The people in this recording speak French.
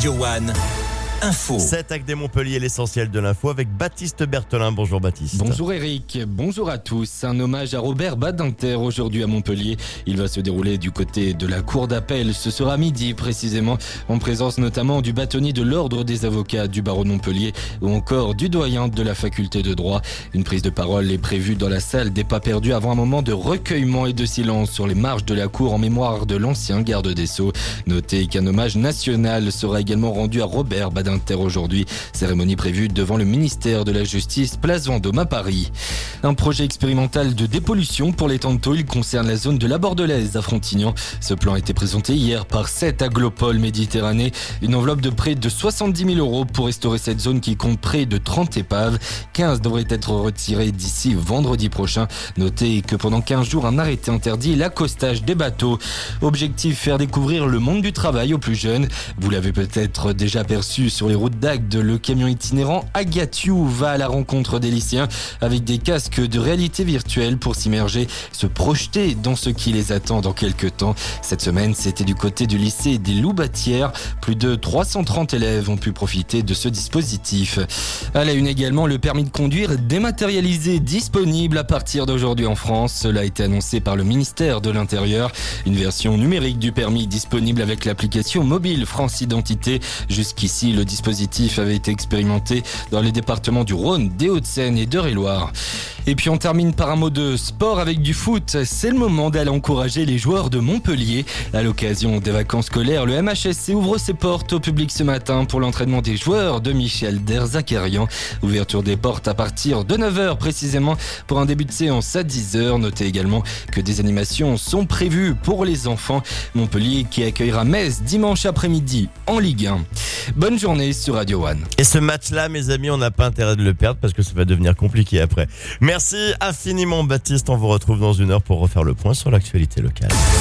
Radio One. Info. Cet acte des Montpellier, l'essentiel de l'info avec Baptiste Berthelin. Bonjour Baptiste. Bonjour Eric, bonjour à tous. Un hommage à Robert Badinter aujourd'hui à Montpellier. Il va se dérouler du côté de la cour d'appel. Ce sera midi précisément, en présence notamment du bâtonnier de l'ordre des avocats du barreau de Montpellier ou encore du doyen de la faculté de droit. Une prise de parole est prévue dans la salle des pas perdus avant un moment de recueillement et de silence sur les marges de la cour en mémoire de l'ancien garde des Sceaux. Notez qu'un hommage national sera également rendu à Robert Badinter aujourd'hui. Cérémonie prévue devant le ministère de la Justice, place Vendôme à Paris. Un projet expérimental de dépollution pour les Tantaux. Il concerne la zone de la Bordelaise à Frontignan. Ce plan a été présenté hier par 7 aglopoles Méditerranée. Une enveloppe de près de 70 000 euros pour restaurer cette zone qui compte près de 30 épaves. 15 devraient être retirées d'ici vendredi prochain. Notez que pendant 15 jours, un arrêté interdit l'accostage des bateaux. Objectif, faire découvrir le monde du travail aux plus jeunes. Vous l'avez peut-être déjà perçu sur les routes d'Agde, le camion itinérant Agatiou va à la rencontre des lycéens avec des casques de réalité virtuelle pour s'immerger, se projeter dans ce qui les attend dans quelques temps. Cette semaine, c'était du côté du lycée des Loubatières. Plus de 330 élèves ont pu profiter de ce dispositif. À la une également, le permis de conduire dématérialisé disponible à partir d'aujourd'hui en France. Cela a été annoncé par le ministère de l'Intérieur. Une version numérique du permis disponible avec l'application mobile France Identité. Jusqu'ici, le dispositif avait été expérimenté dans les départements du Rhône, des Hauts-de-Seine et d'Eure-et-Loire. Et puis on termine par un mot de sport avec du foot. C'est le moment d'aller encourager les joueurs de Montpellier. À l'occasion des vacances scolaires, le MHSC ouvre ses portes au public ce matin pour l'entraînement des joueurs de Michel Derzakarian. Ouverture des portes à partir de 9h précisément pour un début de séance à 10h. Notez également que des animations sont prévues pour les enfants. Montpellier qui accueillera Metz dimanche après-midi en Ligue 1. Bonne journée sur Radio One. Et ce match-là, mes amis, on n'a pas intérêt de le perdre parce que ça va devenir compliqué après. Merci infiniment Baptiste, on vous retrouve dans une heure pour refaire le point sur l'actualité locale.